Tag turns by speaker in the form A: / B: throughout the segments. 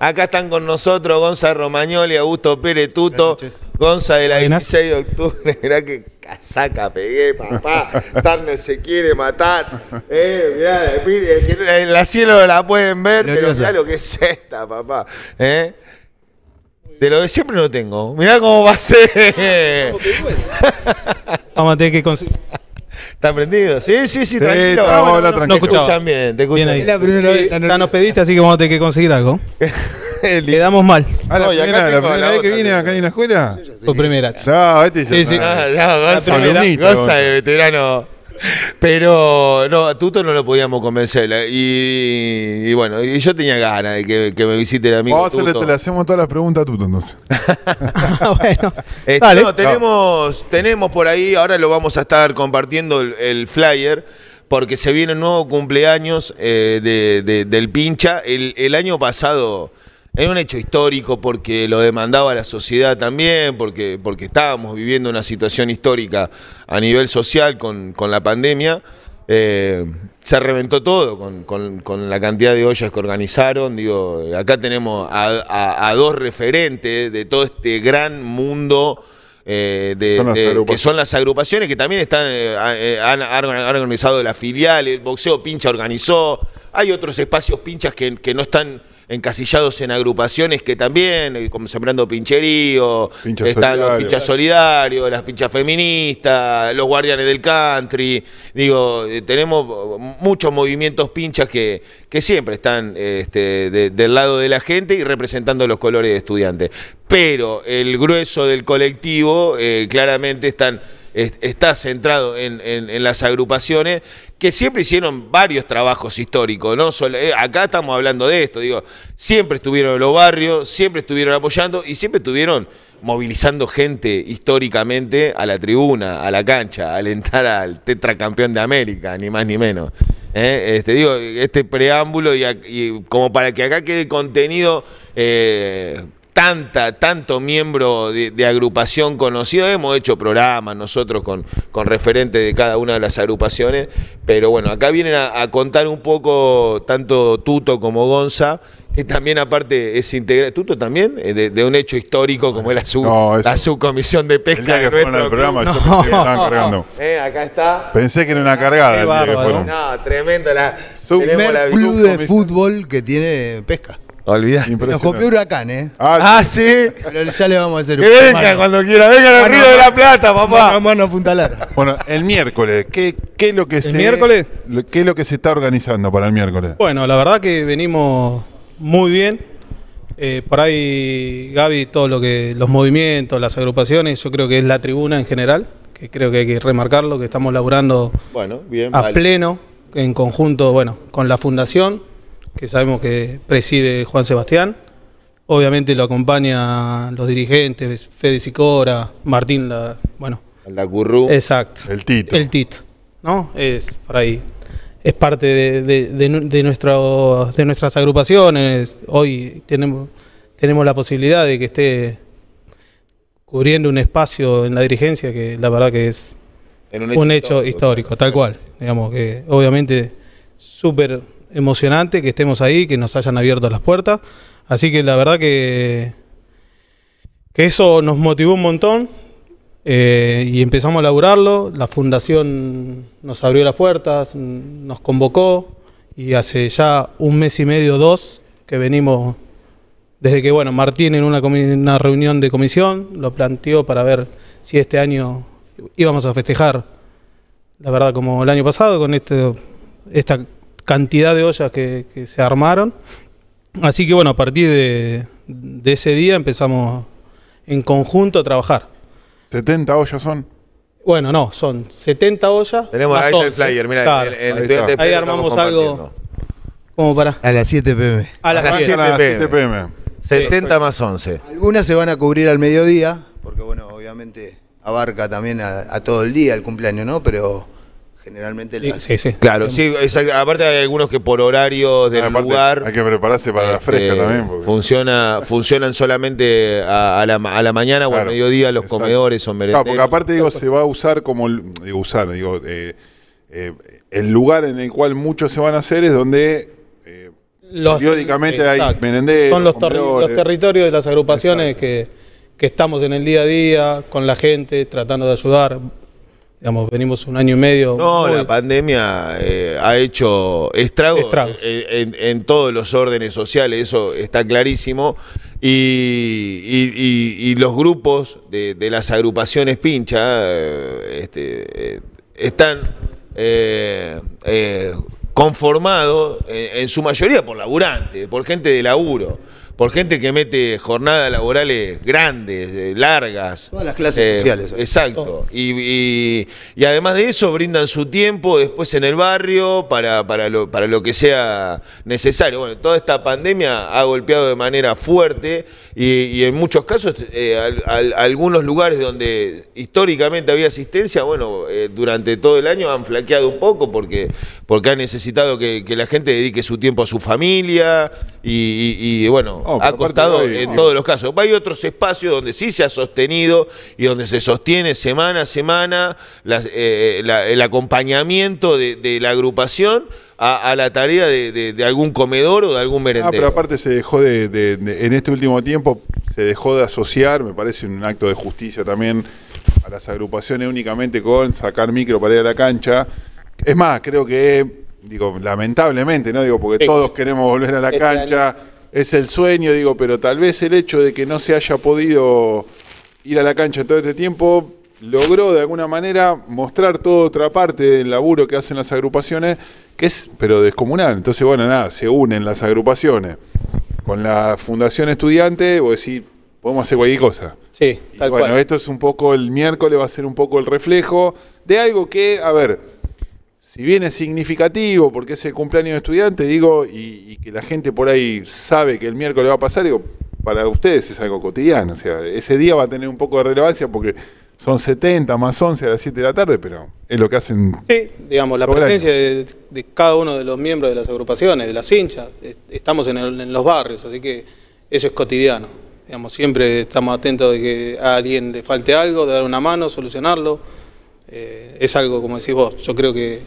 A: Acá están con nosotros Gonza Romagnoli, Augusto Pérez Tuto. Gonza de la
B: Buenas.
A: 16 de octubre. Mirá que casaca pegué, papá. Turner se quiere matar. Eh, mirá, que la- cielo la pueden ver, pero mirá lo que es esta, papá. ¿Eh? De lo de siempre no tengo. Mirá cómo va a ser.
B: Vamos a tener que conseguir.
A: ¿Está prendido? Sí, sí, sí, tranquilo.
C: estamos
A: Ah, no. Te escuchan bien, te escuchan
B: Bien ahí.
A: bien.
D: Es la primera vez. la
B: Ya nos pediste, así que vamos a tener que conseguir algo. Quedamos mal.
C: Ah, la
A: No, y acá
C: primera, la primera
A: la
C: vez que
A: otra, sí.
C: acá en la escuela.
B: Por primera.
C: No, este ya
B: Sí, sí.
A: Ah, no,
C: primera.
A: De veterano. Pero no, a Tuto no lo podíamos convencer. la- Y, y bueno, y yo tenía ganas de que, que me visite el amigo.
C: Vamos a hacerle, te le hacemos todas las preguntas a Tuto entonces.
B: bueno.
A: Este,
B: Dale.
A: no, tenemos, tenemos por ahí, ahora lo vamos a estar compartiendo el, el flyer, porque se viene un nuevo cumpleaños eh, de- de- del pincha. El, el año pasado era un hecho histórico porque lo demandaba la sociedad también, porque, porque estábamos viviendo una situación histórica a nivel social con, con la pandemia. Eh, se reventó todo con, con- con la cantidad de ollas que organizaron. Digo, acá tenemos a, a- a dos referentes de todo este gran mundo eh, de-
C: Son las
A: de- que son las agrupaciones que también están eh, han, han organizado la filial, el boxeo pincha organizó. Hay otros espacios pinchas que, que no están encasillados en agrupaciones que también, eh, como Sembrando Pincherío,
C: Pincha
A: están los pinchas solidarios, las pinchas feministas, los guardianes del country. Digo, eh, tenemos muchos movimientos pinchas que, que siempre están este, de- del lado de la gente y representando los colores de estudiantes. Pero el grueso del colectivo eh, claramente están es- está centrado en, las agrupaciones que siempre hicieron varios trabajos históricos, ¿no? Eh, acá estamos hablando de esto, digo, siempre estuvieron en los barrios, siempre estuvieron apoyando y siempre estuvieron movilizando gente históricamente a la tribuna, a la cancha, a alentar al tetracampeón de América, ni más ni menos. ¿eh? Este, digo, este preámbulo y como para que acá quede contenido eh, tanta, tanto miembro de, de agrupación conocido. Hemos hecho programas nosotros con, con referentes de cada una de las agrupaciones, pero bueno, acá vienen a, a contar un poco tanto Tuto como Gonza, que también aparte es integral. Tuto también, eh, de, de un hecho histórico como es la, sub,
C: No, eso-
A: la subcomisión de
C: El
A: pesca
C: día
A: de
C: que fueron
A: nuestro
C: al programa,
A: club.
C: yo pensé que estaban cargando.
A: Eh, acá está.
C: Pensé que era una cargada el día que.
A: No, tremendo. La,
C: Sub-
A: tenemos
D: primer
A: la-
D: club de fútbol que tiene pesca.
A: Olvidá.
D: Nos
C: Impresionante.
D: copió Huracán, ¿eh?
A: Ah, sí.
D: Pero ya le vamos a hacer
A: Que venga
D: mano-
A: cuando quiera, venga al
D: Mano-
A: Río de la Plata,
D: mano
A: papá.
D: mano a Punta Lara.
C: Bueno, el miércoles, ¿qué, qué es lo que se
B: miércoles?
C: ¿Qué es lo que se está organizando para el miércoles?
B: Bueno, la verdad que venimos muy bien. Eh, por ahí, Gaby, todo lo que los movimientos, las agrupaciones, yo creo que es la tribuna en general, que creo que hay que remarcarlo, que estamos laburando
A: Bueno, bien,
B: a
A: vale.
B: pleno, en conjunto, bueno, con la fundación, que sabemos que preside Juan Sebastián. Obviamente lo acompañan los dirigentes, Fede Sicora, Martín, la, bueno,
A: La curru.
B: exacto.
C: El Tito.
B: El TIT, ¿no? Es por ahí. Es parte de, de- de nu- de nuestro- de nuestras agrupaciones. Hoy tenemos, tenemos la posibilidad de que esté cubriendo un espacio en la dirigencia que la verdad que es
A: En
B: un hecho histórico, tal cual. Digamos que obviamente súper emocionante que estemos ahí, que nos hayan abierto las puertas. Así que la verdad que, que eso nos motivó un montón eh, y empezamos a laburarlo. La fundación nos abrió las puertas, nos convocó y hace ya un mes y medio, dos, que venimos desde que, bueno, Martín en una, una reunión de comisión lo planteó para ver si este año íbamos a festejar, la verdad, como el año pasado, con este, esta cantidad de ollas que, que se armaron. Así que, bueno, a partir de, de ese día empezamos en conjunto a trabajar.
C: 70 ollas son.
B: Bueno, no, son 70 ollas.
A: Tenemos
B: más
A: ahí está el
B: 11.
A: flyer, mira,
B: Claro,
A: el, el
C: Ahí
A: estudiante
B: Ahí armamos algo. como para.
D: A las 7 pm.
B: A las
A: A las
B: 10.
A: siete.
C: a las
A: 7
C: 7 pm.
A: 70 más 11.
D: Algunas se van a cubrir al mediodía, porque bueno, obviamente abarca también a, a todo el día el cumpleaños, ¿no? Pero generalmente las-
B: Sí, sí.
A: Claro, sí, exacto. aparte hay algunos que por horario del
C: Ah, aparte,
A: lugar
C: Hay que prepararse para la
A: este,
C: fresca también. porque-
A: funciona, funcionan solamente a, a la, a la mañana o al mediodía los
C: exacto.
A: comedores o
C: Claro,
A: merenderos.
C: porque aparte digo, se va a usar como, el- digo, usar, digo, eh, eh, el lugar en el cual muchos se van a hacer es donde eh,
B: Los-
C: Periódicamente
B: sí,
C: hay merenderos,
B: Son los, terri-
C: comedores.
B: los territorios de las agrupaciones que, que estamos en el día a día con la gente, tratando de ayudar. Digamos, venimos un año y medio.
A: No, la pandemia eh, ha hecho estragos,
B: Estragos.
A: En, en todos los órdenes sociales, eso está clarísimo. Y, y- y- y los grupos de, de las agrupaciones pincha eh, este, eh, están eh, eh, conformados eh, en su mayoría por laburantes, por gente de laburo. Por gente que mete jornadas laborales grandes, eh, largas.
D: Todas las clases sociales.
A: Exacto. Y, y- y además de eso, brindan su tiempo después en el barrio para, para, lo, para lo que sea necesario. Bueno, toda esta pandemia ha golpeado de manera fuerte y, y en muchos casos, eh, al- al- algunos lugares donde históricamente había asistencia, bueno, eh, durante todo el año han flaqueado un poco porque, porque han necesitado que, que la gente dedique su tiempo a su familia y, bueno,
C: Oh,
A: ha costado en todos los casos. Hay otros espacios donde sí se ha sostenido y donde se sostiene semana a semana las, eh, la- el acompañamiento de, de la agrupación a, a la tarea de, de- de algún comedor o de algún
C: Ah,
A: merendero.
C: pero aparte se dejó de, de- de- en este último tiempo se dejó de asociar, me parece un acto de justicia también a las agrupaciones únicamente con sacar micro para ir a la cancha. Es más, creo que, digo, lamentablemente, ¿no? Digo, porque todos queremos volver a la
B: Este
C: cancha, es el sueño, digo, pero tal vez el hecho de que no se haya podido ir a la cancha todo este tiempo logró de alguna manera mostrar toda otra parte del laburo que hacen las agrupaciones, que es, pero descomunal. Entonces, bueno, nada, se unen las agrupaciones con la Fundación Estudiante, o decir, podemos hacer cualquier cosa.
B: Sí,
C: Y
B: tal
C: bueno,
B: cual.
C: esto es un poco el miércoles, va a ser un poco el reflejo de algo que, a ver, si bien es significativo porque es el cumpleaños de estudiante, digo, y, y que la gente por ahí sabe que el miércoles va a pasar, digo, para ustedes es algo cotidiano. O sea, ese día va a tener un poco de relevancia porque son 70 más 11 a las 7 de la tarde, pero es lo que hacen.
B: Sí, digamos, la presencia de, de cada uno de los miembros de las agrupaciones, de las hinchas, estamos en, el- en los barrios, así que eso es cotidiano. Digamos, siempre estamos atentos de que a alguien le falte algo, de dar una mano, solucionarlo. Eh, es algo, como decís vos, yo creo que,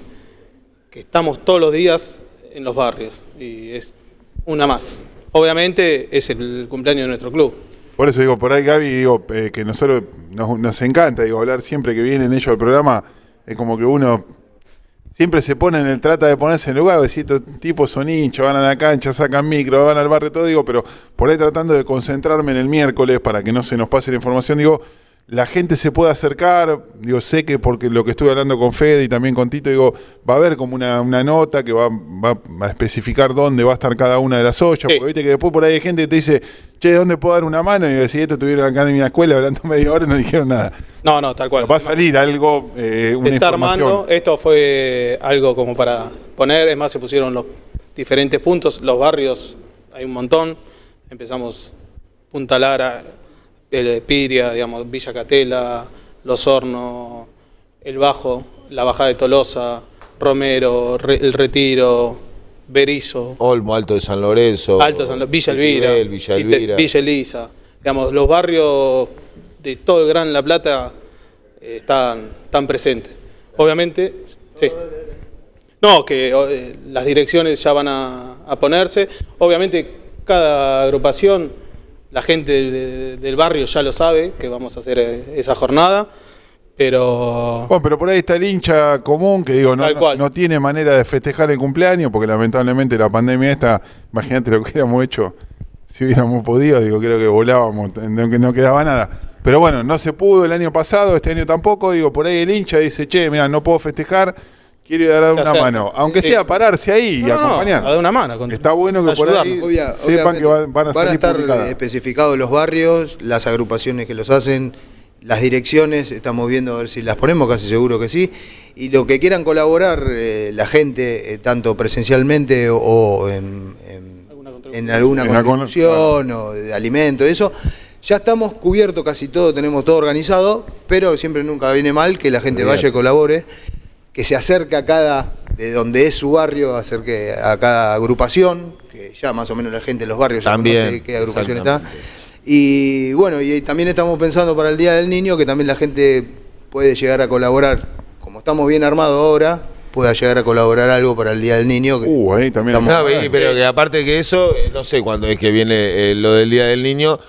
B: que estamos todos los días en los barrios y es una más. Obviamente es el cumpleaños de nuestro club.
C: Por eso digo, por ahí Gaby, digo, eh, que nosotros nos, encanta, digo, hablar siempre que vienen ellos al programa, es como que uno siempre se pone en el, trata de ponerse en lugar, decir, tipos son hinchas, van a la cancha, sacan micro, van al barrio, todo, digo, pero por ahí tratando de concentrarme en el miércoles para que no se nos pase la información, digo, la gente se puede acercar, digo, sé que porque lo que estuve hablando con Fede y también con Tito, digo, va a haber como una, una nota que va, va a especificar dónde va a estar cada una de las ollas,
B: Sí.
C: porque viste que después por ahí hay gente que te dice, che, ¿dónde puedo dar una mano? Y yo decía, esto estuvieron acá en mi escuela hablando media hora y no dijeron nada.
B: No, no, tal cual.
C: Va a salir algo, eh,
B: se
C: una
B: está
C: información.
B: armando. Esto fue algo como para poner, es más, se pusieron los diferentes puntos, los barrios, hay un montón. Empezamos Punta Lara, el Piria, digamos, Villa Catela, Los Hornos, El Bajo, la Bajada de Tolosa, Romero, Re- El Retiro, Berizo,
A: Olmo, Alto de San Lorenzo.
B: Alto San Lo- Villa Elvira,
A: Villa Elvira.
B: Villa Elisa. Digamos, los barrios de todo el Gran La Plata eh, están, están presentes. Obviamente, sí. No, que eh, las direcciones ya van a, a ponerse. Obviamente, cada agrupación, la gente de- de- del barrio ya lo sabe que vamos a hacer eh, esa jornada, pero
C: Bueno, pero por ahí está el hincha común que digo, no, no, tiene manera de festejar el cumpleaños, porque lamentablemente la pandemia esta, imagínate lo que hubiéramos hecho si hubiéramos podido, digo, creo que volábamos, no, no quedaba nada. Pero bueno, no se pudo el año pasado, este año tampoco, digo, por ahí el hincha dice, che, mira, no puedo festejar, a dar una mano. Aunque
B: Sí.
C: sea pararse ahí y
B: No, no, no,
C: acompañar.
B: a dar una mano. con-
C: Está bueno que por ahí.
D: Obvia-
C: sepan que van, van a salir
D: estar
C: publicadas.
D: especificados los barrios, las agrupaciones que los hacen, las direcciones, estamos viendo a ver si las ponemos, casi seguro que sí. Y lo que quieran colaborar eh, la gente, eh, tanto presencialmente o, o en, en-
B: Alguna contribución.
D: en alguna
C: En la con-
D: contribución o de alimento, eso. Ya estamos cubiertos casi todo, tenemos todo organizado, pero siempre nunca viene mal que la gente
A: Bien.
D: vaya y colabore, que se acerque a cada, de donde es su barrio, acerque a cada agrupación, que ya más o menos la gente de los barrios ya
A: También,
D: conoce qué agrupación está. Y bueno, y también estamos pensando para el Día del Niño que también la gente puede llegar a colaborar. Como estamos bien armados ahora, pueda llegar a colaborar algo para el Día del Niño. que
C: Uh, ahí también.
D: estamos-
A: No, pero que aparte que eso, eh, no sé cuándo es que viene eh, lo del Día del Niño.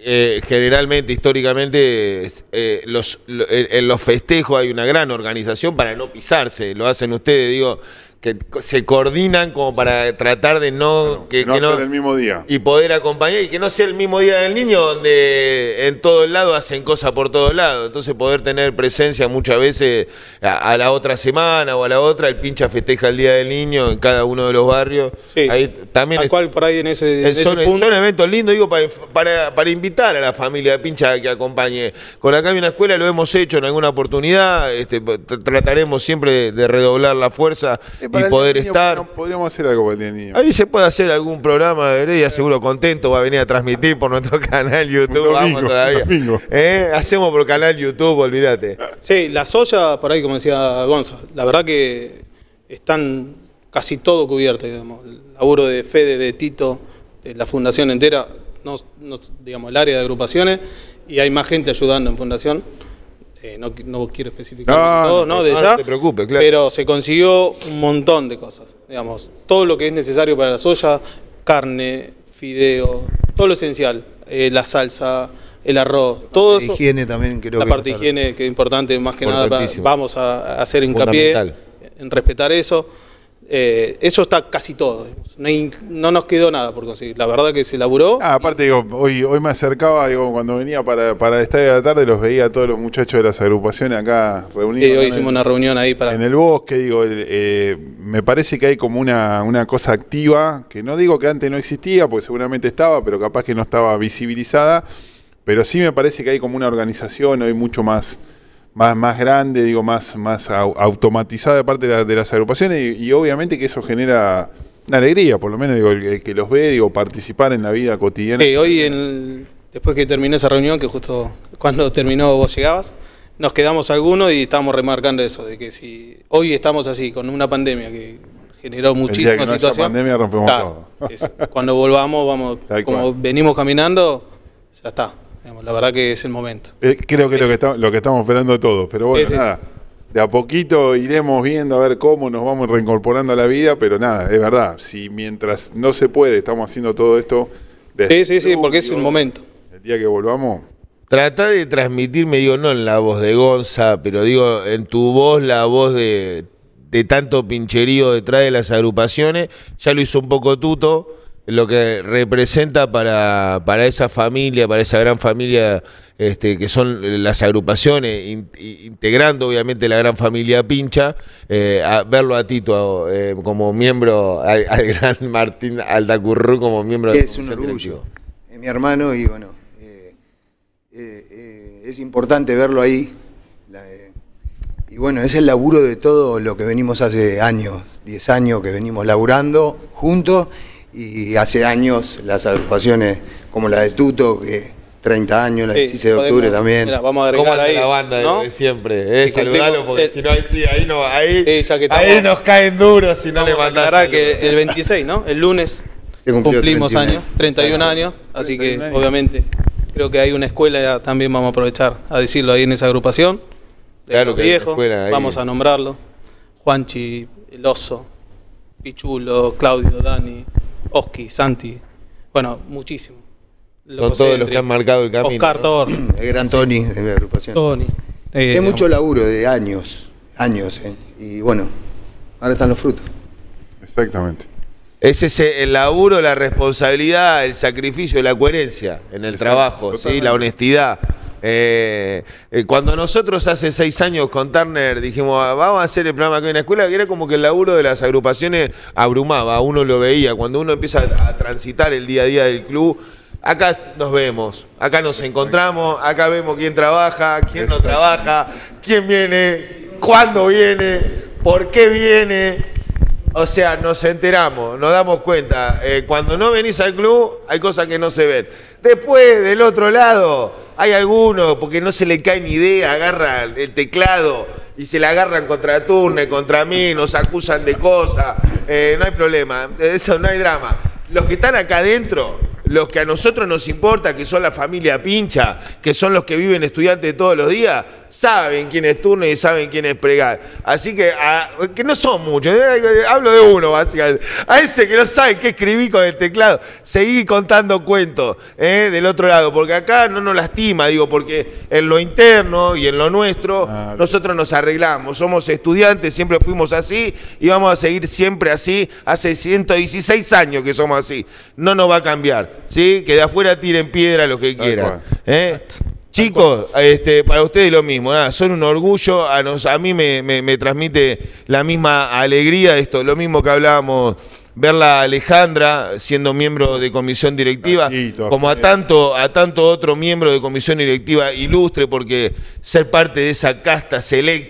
A: Eh, generalmente, históricamente, eh, los, lo- en en los festejos hay una gran organización para no pisarse. Lo hacen ustedes, digo, que co- se coordinan como para tratar de no.
C: que no
A: que no-
C: hacer el mismo día.
A: y poder acompañar y que no sea el mismo día del niño donde en todo el lado hacen cosas por todos lados. Entonces poder tener presencia muchas veces a, a la otra semana o a la otra, el pincha festeja el día del niño en cada uno de los barrios.
B: Sí.
A: Ahí también es-
B: cual por ahí en ese, en ese
A: son,
B: punto.
A: son eventos lindos, digo, para, para, para invitar a la familia de pincha a que acompañe. Con acá hay una escuela, lo hemos hecho en alguna oportunidad, este, tr- trataremos siempre de, de redoblar la fuerza y poder
C: Niño,
A: estar.
C: no, podríamos hacer algo para el Día del Niño.
A: Ahí se puede hacer algún programa de Heredia, seguro contento, va a venir a transmitir por nuestro canal YouTube.
C: Un
A: Vamos
C: domingo,
A: todavía.
C: domingo.
A: ¿Eh? Hacemos por canal YouTube, olvídate.
B: Sí, la soya, por ahí como decía Gonza, la verdad que están casi todo cubierto, digamos. El laburo de Fede, de Tito, de la fundación entera, no, no- digamos, el área de agrupaciones, y hay más gente ayudando en fundación. Eh, no, no quiero especificar
C: No,
B: todo,
C: no,
B: ¿no? De
A: no,
B: ya.
A: no te preocupes, claro.
B: Pero se consiguió un montón de cosas. Digamos, todo lo que es necesario para la soya, carne, fideo, todo lo esencial. eh, la salsa, el arroz, todo eso.
D: higiene también creo
B: La
D: que
B: parte de higiene que es importante, más que nada, vamos a, hacer hincapié en respetar eso. Eh, eso está casi todo. No, hay- no nos quedó nada por conseguir. La verdad que se laburó.
C: Ah, aparte, digo, hoy, hoy me acercaba, digo, cuando venía para, para el estadio de la tarde, los veía a todos los muchachos de las agrupaciones acá reunidos.
B: hoy hicimos
C: el-
B: una reunión ahí para.
C: En el bosque, digo, eh, me parece que hay como una, una cosa activa, que no digo que antes no existía, porque seguramente estaba, pero capaz que no estaba visibilizada, pero sí me parece que hay como una organización hoy mucho más, más, más grande, digo, más, más au- automatizada de parte de, la- de las agrupaciones y, y obviamente que eso genera una alegría, por lo menos digo, el, el que los ve, digo, participar en la vida cotidiana.
B: Hoy, en el- después que terminó esa reunión, que justo cuando terminó vos llegabas, nos quedamos algunos y estábamos remarcando eso, de que si hoy estamos así, con una pandemia que generó
C: día
B: muchísima
C: que no haya
B: situación.
C: pandemia rompemos
B: claro, es- cuando volvamos, vamos, como venimos caminando, ya está. Digamos, la verdad que es el momento.
C: Eh, creo que es lo que, está- lo que estamos esperando todos, pero bueno, nada. De a poquito iremos viendo a ver cómo nos vamos reincorporando a la vida, pero nada, es verdad, si mientras no se puede estamos haciendo todo esto... desde
B: Sí, sí, sí, porque es el momento.
C: El día que volvamos,
A: Trata de transmitirme, digo, no en la voz de Gonza, pero digo, en tu voz, la voz de, de tanto pincherío detrás de las agrupaciones. Ya lo hizo un poco Tuto, lo que representa para, para esa familia, para esa gran familia este, que son las agrupaciones, in- integrando obviamente la gran familia pincha, eh, a verlo a Tito eh, como miembro, al, al gran Martín Aldacurru como miembro de la
D: Es un orgullo. Es mi hermano y bueno, eh, eh, es importante verlo ahí. La, y bueno, es el laburo de todo lo que venimos hace años, 10 años que venimos laburando juntos y hace años las agrupaciones como la de Tuto, que 30 años, la de
B: Sí,
D: 16 de octubre también.
B: mira, vamos a
A: ¿Cómo
B: agregar ahí.
A: la banda de-
B: ¿no?
A: de siempre? Eh, saludalo porque
B: eh,
A: si no, ahí, sí, ahí, no, ahí,
B: Sí, ya que
A: ahí
B: estamos-
A: nos caen duros si no le mandás.
B: que el 26, ¿no? El lunes cumplimos
D: 31
B: años, 31 años, así que
C: 31 años.
B: obviamente creo que hay una escuela, ya también vamos a aprovechar a decirlo ahí en esa agrupación. de
A: Claro que
B: viejos,
A: escuela ahí.
B: vamos a nombrarlo. Juanchi, El Oso, Pichulo, Claudio, Dani, Oski, Santi, bueno, muchísimo.
A: Son
B: Loco
A: todos los que han marcado el camino.
B: Oscar
A: ¿no?
B: Thor,
D: El gran Tony de mi agrupación.
B: Tony. Eh,
D: es mucho laburo de años, años. eh. Y bueno, ahora están los frutos.
C: exactamente.
A: Es ese el laburo, la responsabilidad, el sacrificio, la coherencia en el
C: Exacto,
A: trabajo, ¿sí? la honestidad. Eh, eh, cuando nosotros hace seis años con Turner dijimos, "Ah, vamos a hacer el programa que hay en la escuela, que era como que el laburo de las agrupaciones abrumaba, uno lo veía. Cuando uno empieza a transitar el día a día del club, acá nos vemos, acá nos encontramos, acá vemos quién trabaja, quién no trabaja, quién viene, cuándo viene, por qué viene. O sea, nos enteramos, nos damos cuenta. Eh, cuando no venís al club, hay cosas que no se ven. Después, del otro lado, hay algunos, porque no se le cae ni idea, agarran el teclado y se la agarran contra Turne, contra mí, nos acusan de cosas. Eh, no hay problema, eso no hay drama. Los que están acá adentro, los que a nosotros nos importa, que son la familia pincha, que son los que viven estudiantes todos los días, saben quién es turno y saben quién es pregar. Así que, a- que no son muchos, eh, hablo de uno básicamente. A ese que no sabe qué escribí con el teclado, seguí contando cuentos eh, del otro lado, porque acá no nos lastima, digo, porque en lo interno y en lo nuestro,
C: Ah,
A: nosotros nos arreglamos, somos estudiantes, siempre fuimos así y vamos a seguir siempre así, hace 116 años que somos así, no nos va a cambiar, ¿sí? Que de afuera tiren piedra lo que quieran. ¿eh? Chicos, este, para ustedes lo mismo, nada, son un orgullo, a, nos- a mí me, me- me transmite la misma alegría esto, lo mismo que hablábamos, verla a Alejandra siendo miembro de comisión directiva, como a tanto, a tanto otro miembro de comisión directiva ilustre, porque ser parte de esa casta selecta